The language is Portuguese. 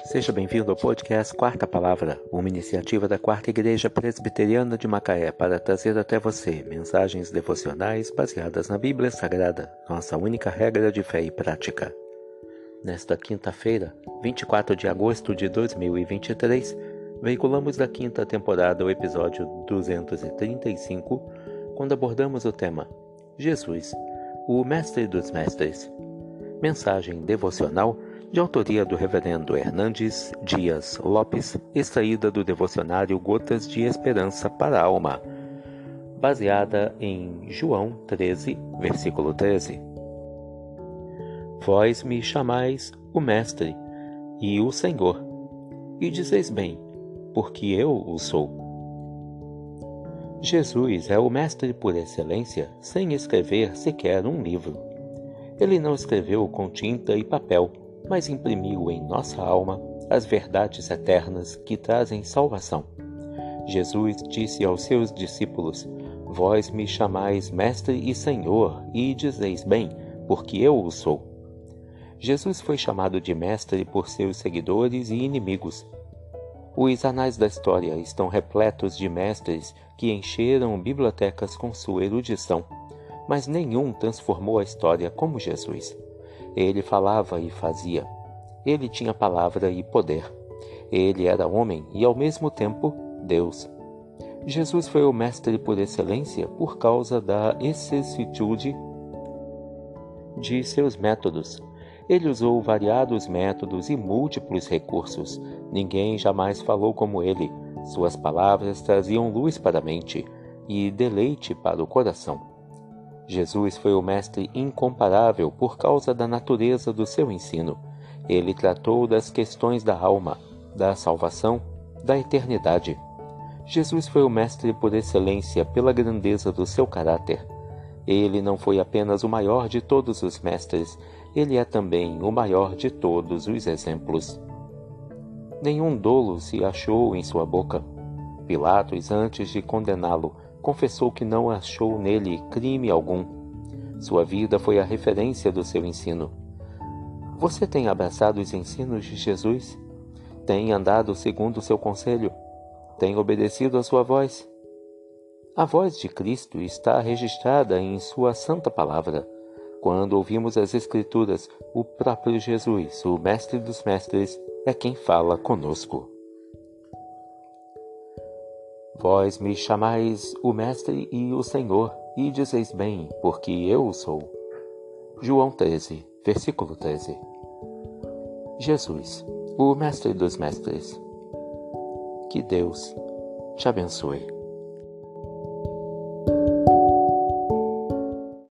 Seja bem-vindo ao podcast Quarta Palavra, uma iniciativa da Quarta Igreja Presbiteriana de Macaé para trazer até você mensagens devocionais baseadas na Bíblia Sagrada, nossa única regra de fé e prática. Nesta quinta-feira, 24 de agosto de 2023, veiculamos da quinta temporada o episódio 235, quando abordamos o tema Jesus, o Mestre dos Mestres. Mensagem devocional de autoria do Reverendo Hernandes Dias Lopes, extraída do devocionário Gotas de Esperança para a Alma, baseada em João 13, versículo 13. Vós me chamais o Mestre e o Senhor, e dizeis bem, porque eu o sou. Jesus é o Mestre por excelência, sem escrever sequer um livro. Ele não escreveu com tinta e papel, mas imprimiu em nossa alma as verdades eternas que trazem salvação. Jesus disse aos seus discípulos: Vós me chamais Mestre e Senhor, e dizeis bem, porque eu o sou. Jesus foi chamado de Mestre por seus seguidores e inimigos. Os anais da história estão repletos de mestres que encheram bibliotecas com sua erudição, mas nenhum transformou a história como Jesus. Ele falava e fazia. Ele tinha palavra e poder. Ele era homem e, ao mesmo tempo, Deus. Jesus foi o mestre por excelência por causa da excessitude de seus métodos. Ele usou variados métodos e múltiplos recursos. Ninguém jamais falou como ele. Suas palavras traziam luz para a mente e deleite para o coração. Jesus foi o mestre incomparável por causa da natureza do seu ensino. Ele tratou das questões da alma, da salvação, da eternidade. Jesus foi o mestre por excelência pela grandeza do seu caráter. Ele não foi apenas o maior de todos os mestres, ele é também o maior de todos os exemplos. Nenhum dolo se achou em sua boca. Pilatos, antes de condená-lo, confessou que não achou nele crime algum. Sua vida foi a referência do seu ensino. Você tem abraçado os ensinos de Jesus? Tem andado segundo o seu conselho? Tem obedecido a sua voz? A voz de Cristo está registrada em Sua Santa Palavra. Quando ouvimos as Escrituras, o próprio Jesus, o Mestre dos Mestres, é quem fala conosco. Vós me chamais o Mestre e o Senhor, e dizeis bem, porque eu o sou. João 13, versículo 13. Jesus, o Mestre dos Mestres. Que Deus te abençoe.